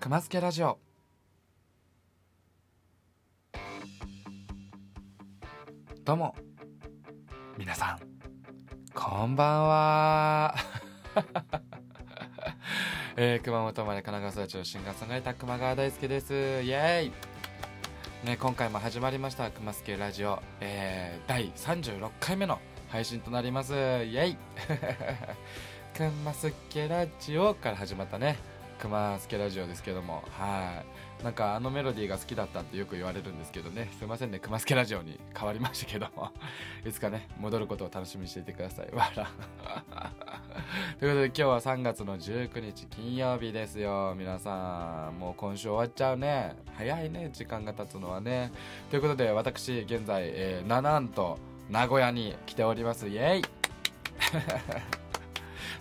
熊助ラジオ。どうも。皆さんこんばんは。えー、熊本生まれ神奈川育ちのシンガーソングライター熊川大輔です。イエーイ。ね、今回も始まりました「熊助ラジオ」えー、第36回目の配信となります。イエイ。熊助ラジオから始まったね。熊助ラジオですけどもはい。なんかあのメロディーが好きだったってよく言われるんですけどね。すいませんね熊助ラジオに変わりましたけども。いつかね戻ることを楽しみにしていてください。わら ということで今日は3月の19日金曜日ですよ。皆さんもう今週終わっちゃうね。早いね時間が経つのはね。ということで私現在、えー、ナナンと名古屋に来ております。イエイ。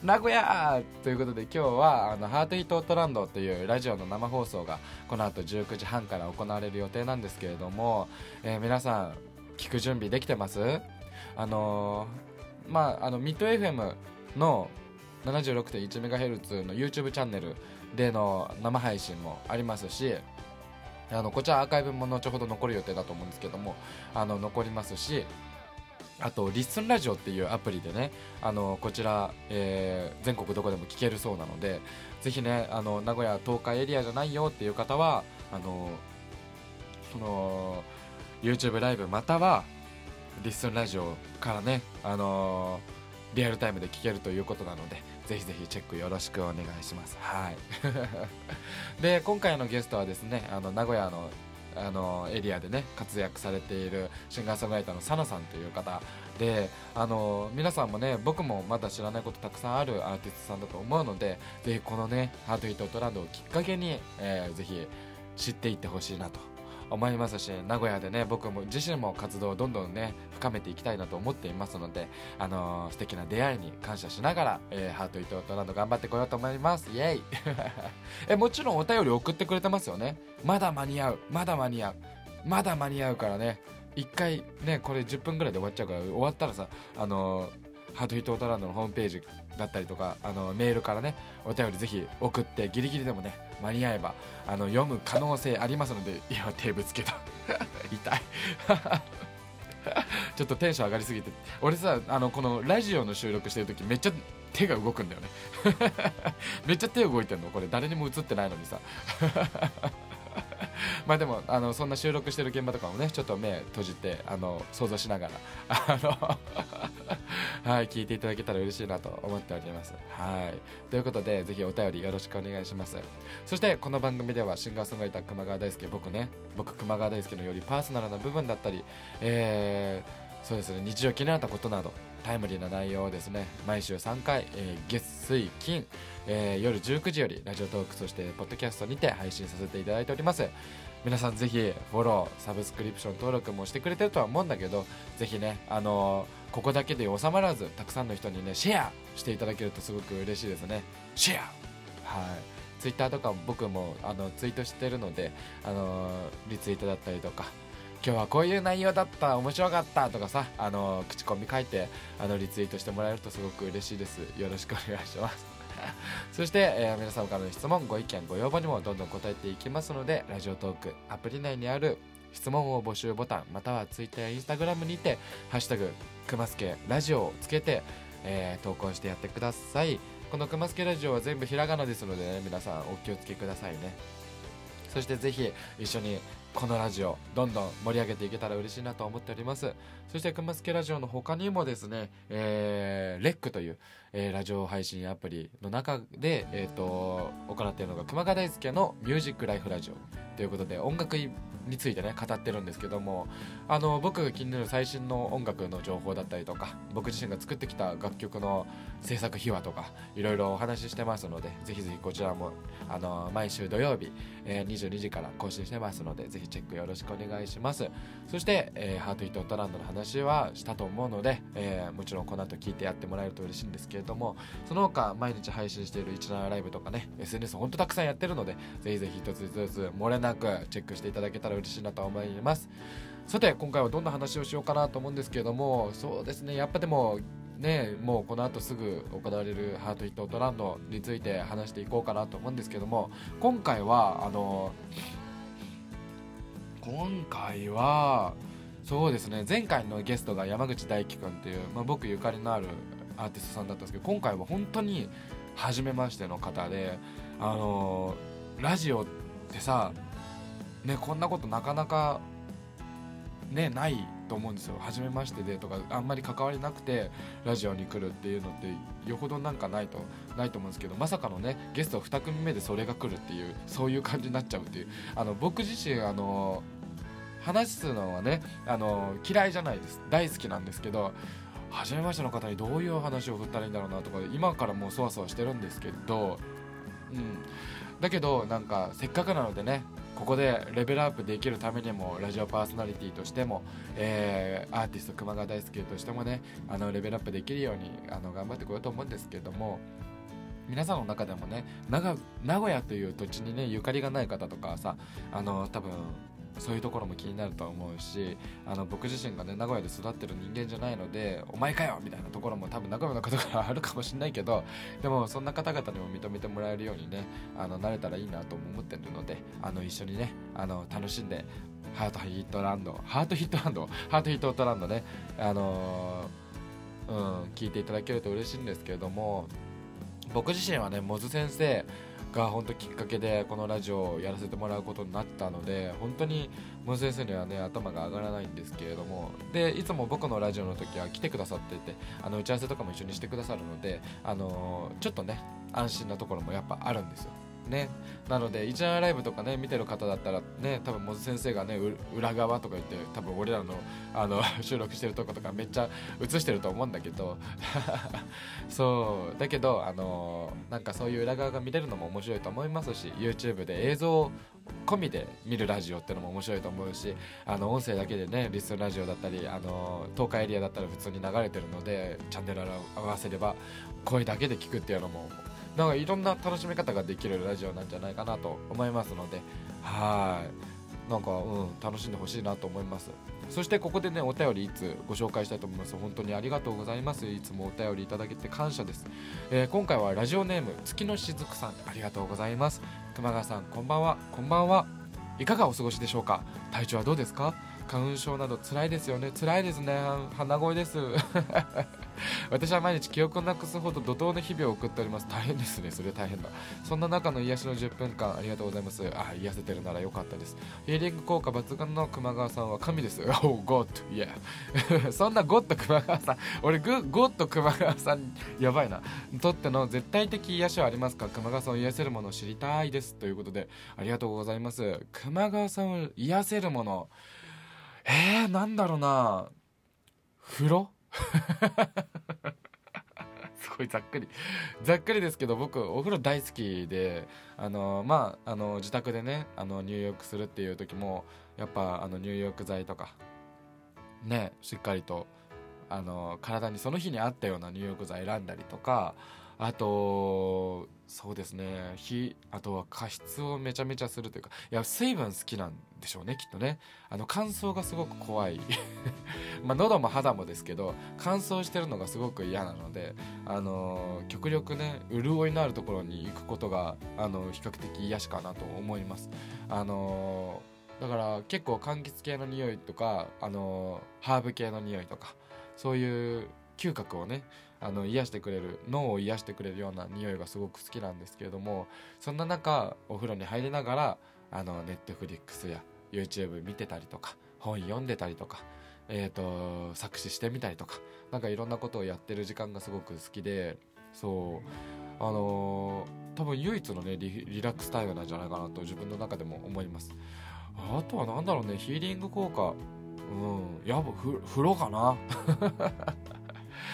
名古屋ということで今日はあのハートヒットオートランドというラジオの生放送がこの後19時半から行われる予定なんですけれども、えー、皆さん聞く準備できてます？あのー、まああのミッド FM の 76.1MHz の YouTube チャンネルでの生配信もありますしあのこちらアーカイブも後ほど残る予定だと思うんですけどもあの残りますしあと、リッスンラジオっていうアプリでね、あの、こちら、えー、全国どこでも聞けるそうなので、ぜひね、あの、名古屋、東海エリアじゃないよっていう方は、あの、その、YouTube ライブまたは、リッスンラジオからね、あのリアルタイムで聞けるということなので、ぜひぜひチェックよろしくお願いします。はい。で、今回のゲストはですね、あの、名古屋のあのエリアでね活躍されているシンガーソングライターのサナさんという方であの皆さんもね僕もまだ知らないことたくさんあるアーティストさんだと思うのでぜひこのねハートヒットトランドをきっかけに、えー、ぜひ知っていってほしいなと思いますし名古屋でね僕も自身も活動をどんどんね深めていきたいなと思っていますので、あのー、素敵な出会いに感謝しながら、えー、ハートイトトランド頑張ってこようと思います。イエイ。えもちろんお便り送ってくれてますよね。まだ間に合う。まだ間に合う。まだ間に合うからね。一回ねこれ10分ぐらいで終わっちゃうから終わったらさあのーハートヒットオートランドのホームページだったりとかあのメールからねお便りぜひ送ってギリギリでもね間に合えばあの読む可能性ありますので 今手ぶつけた。痛い。ちょっとテンション上がりすぎて。俺さあのこのラジオの収録してる時めっちゃ手が動くんだよね。めっちゃ手動いてんの。これ誰にも映ってないのにさ。まあでもあのそんな収録してる現場とかもねちょっと目閉じてあの想像しながら あのはい聞いていただけたら嬉しいなと思っております。はい。ということでぜひお便りよろしくお願いします。そしてこの番組ではシンガーソングライター熊川大輔僕ね僕熊川大輔のよりパーソナルな部分だったりえー、そうですね日常気になったことなどタイムリーな内容をですね毎週3回、えー、月水金、えー、夜19時よりラジオトークそしてポッドキャストにて配信させていただいております。皆さんぜひフォローサブスクリプション登録もしてくれてるとは思うんだけどぜひねあのー、ここだけで収まらずたくさんの人にねシェアしていただけるとすごく嬉しいですね。シェア!はい。ツイッターとか僕もあのツイートしてるのであのリツイートだったりとか今日はこういう内容だった面白かったとかさあの口コミ書いてあのリツイートしてもらえるとすごく嬉しいです。よろしくお願いします。そして、えー、皆様からの質問ご意見ご要望にもどんどん答えていきますのでラジオトークアプリ内にある質問を募集ボタンまたは Twitter や Instagram にて「ハッシュタグくますけラジオ」をつけて、えー、投稿してやってください。このくますけラジオは全部ひらがなですので、ね、皆さんお気をつけくださいね。そしてぜひ一緒にこのラジオどんどん盛り上げていけたら嬉しいなと思っております。そしてくまつけラジオの他にもですね、えー、レックという、えー、ラジオ配信アプリの中で、えーと、行っているのが熊谷大輔のミュージックライフラジオということで音楽についてね語ってるんですけどもあの僕が気になる最新の音楽の情報だったりとか僕自身が作ってきた楽曲の制作秘話とかいろいろお話ししてますのでぜひぜひこちらもあの毎週土曜日、えー、22時から更新してますのでぜひチェックよろしくお願いします。そして、えー、ハートヒットオットランドの話はしたと思うので、えー、もちろんこの後聞いてやってもらえると嬉しいんですけどれどもその他毎日配信している17ライブとかね SNS ほんとたくさんやってるのでぜひぜひ一つずつ漏れなくチェックしていただけたら嬉しいなと思います。さて今回はどんな話をしようかなと思うんですけれどもそうですねやっぱでもねもうこの後すぐ行われるハートヒットオートランドについて話していこうかなと思うんですけども今回はあの今回はそうですね前回のゲストが山口大輝くんっていう、まあ、僕ゆかりのあるアーティストさんだったんですけど今回は本当に初めましての方であのラジオってさねこんなことなかなかねないと思うんですよ。初めましてでとかあんまり関わりなくてラジオに来るっていうのってよほどなんかないとないと思うんですけどまさかのねゲスト2組目でそれが来るっていうそういう感じになっちゃうっていう。あの僕自身あの話すのはねあの嫌いじゃないです。大好きなんですけど初めましての方にどういう話を振ったらいいんだろうなとか今からもうそわそわしてるんですけど、うん、だけどなんかせっかくなのでねここでレベルアップできるためにもラジオパーソナリティとしても、えー、アーティスト熊川大輔としてもねあのレベルアップできるようにあの頑張ってこようと思うんですけども皆さんの中でもね名古屋という土地にねゆかりがない方とかさあの多分そういうところも気になると思うしあの僕自身がね名古屋で育ってる人間じゃないのでお前かよみたいなところも多分名古屋の方からあるかもしれないけどでもそんな方々にも認めてもらえるようにねあの慣れたらいいなと思ってるのであの一緒にねあの楽しんでハートヒットランドハートヒットランドハートヒットランドねあの、うん聞いていただけると嬉しいんですけれども僕自身はねモズ先生が本当きっかけでこのラジオをやらせてもらうことになったので本当にムン先生にはね頭が上がらないんですけれどもでいつも僕のラジオの時は来てくださっててあの打ち合わせとかも一緒にしてくださるのであのちょっとね安心なところもやっぱあるんですよ。ね。なので一覧ライブとかね見てる方だったらね多分モズ先生がね裏側とか言って多分俺らのあの 収録してるとことかめっちゃ映してると思うんだけど。そう。だけどあのなんかそういう裏側が見れるのも面白いと思いますし YouTube で映像込みで見るラジオってのも面白いと思うしあの音声だけでねリスンラジオだったりあの東海エリアだったら普通に流れてるのでチャンネル合わせれば声だけで聞くっていうのもなんかいろんな楽しみ方ができるラジオなんじゃないかなと思いますのではい。なんかうん楽しんでほしいなと思います。そしてここでねお便りいつご紹介したいと思います。本当にありがとうございます。いつもお便りいただけて感謝です、えー、今回はラジオネーム月のしずくさん。ありがとうございます。熊川さんこんばんは。こんばんは。いかがお過ごしでしょうか？体調はどうですか？花粉症など辛いですよね。辛いですね。鼻声です。私は毎日記憶をなくすほど怒涛の日々を送っております。大変ですね。それ大変だ。そんな中の癒しの10分間ありがとうございます。あ癒せてるならよかったです。ヒーリング効果抜群の熊川さんは神です。おおゴッドいやそんなゴッド熊川さん。俺グゴッド熊川さんやばいな。とっての絶対的癒しはありますか？熊川さんを癒せるものを知りたいです。ということでありがとうございます。熊川さんを癒せるもの。えー、なんだろうな。風呂？すごいざっくり。ざっくりですけど僕お風呂大好きであのまああの自宅でねあの入浴するっていう時もやっぱあの入浴剤とかねしっかりとあの体にその日に合ったような入浴剤選んだりとかあとそうですね。火あとは加湿をめちゃめちゃするというかいや水分好きなんでしょうねきっとね。あの乾燥がすごく怖い。まあ喉も肌もですけど乾燥してるのがすごく嫌なのであの極力ね潤いのあるところに行くことがあの比較的癒しかなと思います。あのだから結構柑橘系の匂いとかあのハーブ系の匂いとかそういう嗅覚をねあの癒してくれる脳を癒してくれるような匂いがすごく好きなんですけれどもそんな中お風呂に入りながらあのネットフリックスや YouTube 見てたりとか本読んでたりとか、えーと、作詞してみたりとか何かいろんなことをやってる時間がすごく好きでそうあのー、多分唯一のねリリラックスタイムなんじゃないかなと自分の中でも思います。あとは何だろうねヒーリング効果。うんやっぱ風呂かな。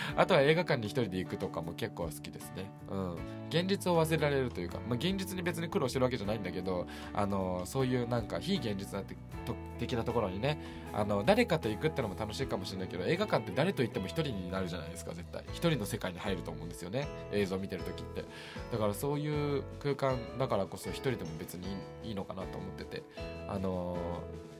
あとは映画館に一人で行くとかも結構好きですね。うん。現実を忘れられるというか、まあ、現実に別に苦労してるわけじゃないんだけど、あの、そういうなんか非現実なて的なところにね、あの、誰かと行くってのも楽しいかもしれないけど、映画館って誰と行っても一人になるじゃないですか、絶対。一人の世界に入ると思うんですよね。映像見てる時って。だからそういう空間だからこそ一人でも別にいいのかなと思ってて、あの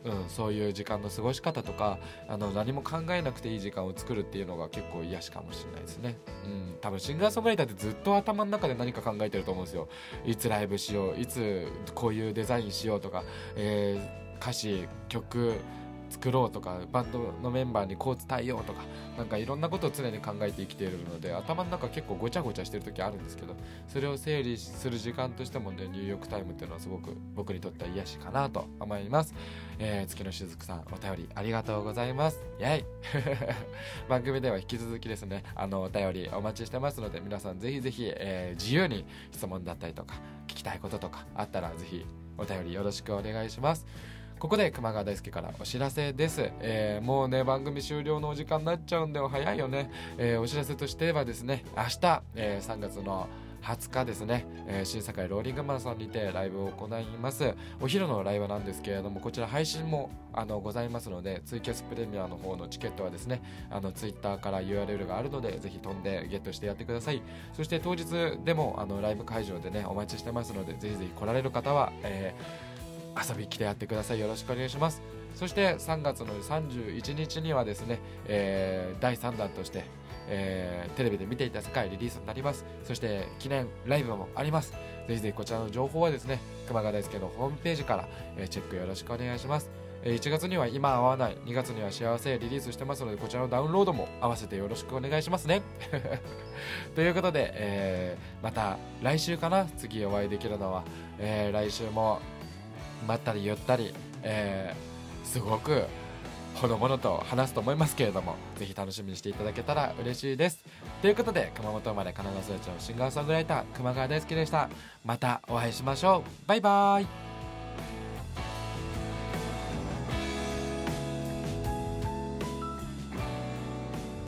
うん、そういう時間の過ごし方とかあの何も考えなくていい時間を作るっていうのが結構癒しかもしれないですね、うん、多分シンガーソングライターってずっと頭の中で何か考えてると思うんですよ。いつライブしよういつこういうデザインしようとか、えー、歌詞曲作ろうとかバンドのメンバーにこう伝えようとかなんかいろんなことを常に考えて生きているので頭の中結構ごちゃごちゃしてる時あるんですけどそれを整理する時間としてもね入浴タイムっていうのはすごく僕にとっては癒しかなと思います、えー、月のしずくさんお便りありがとうございます。イェイ。番組では引き続きですねあのお便りお待ちしてますので皆さんぜひぜひ、えー、自由に質問だったりとか聞きたいこととかあったらぜひお便りよろしくお願いします。ここで熊川大輔からお知らせです、えー、もうね番組終了のお時間になっちゃうんで早いよね、えー、お知らせとしてはですね明日、えー、3月の20日ですね、えー、新堺ローリングマンさんにてライブを行います。お昼のライブなんですけれどもこちら配信もあのございますのでツイキャスプレミアの方のチケットはですねあのツイッターから URL があるのでぜひ飛んでゲットしてやってください。そして当日でもあのライブ会場でねお待ちしてますのでぜひぜひ来られる方は、えー遊び来てやってください。よろしくお願いします。そして3月の31日にはですね、えー、第3弾として、えー、テレビで見ていた世界リリースになります。そして記念ライブもあります。ぜひぜひこちらの情報はですね熊谷大輔のホームページから、え、チェックよろしくお願いします。1月には今合わない。2月には幸せリリースしてますのでこちらのダウンロードも合わせてよろしくお願いしますね。ということで、えー、また来週かな。次お会いできるのは、えー、来週もまったりゆったり、えー、すごくほのぼのと話すと思いますけれどもぜひ楽しみにしていただけたら嬉しいです。ということで熊本生まれ神奈川育ちのシンガーソングライター熊川大輔でした。またお会いしましょう。バイバーイ。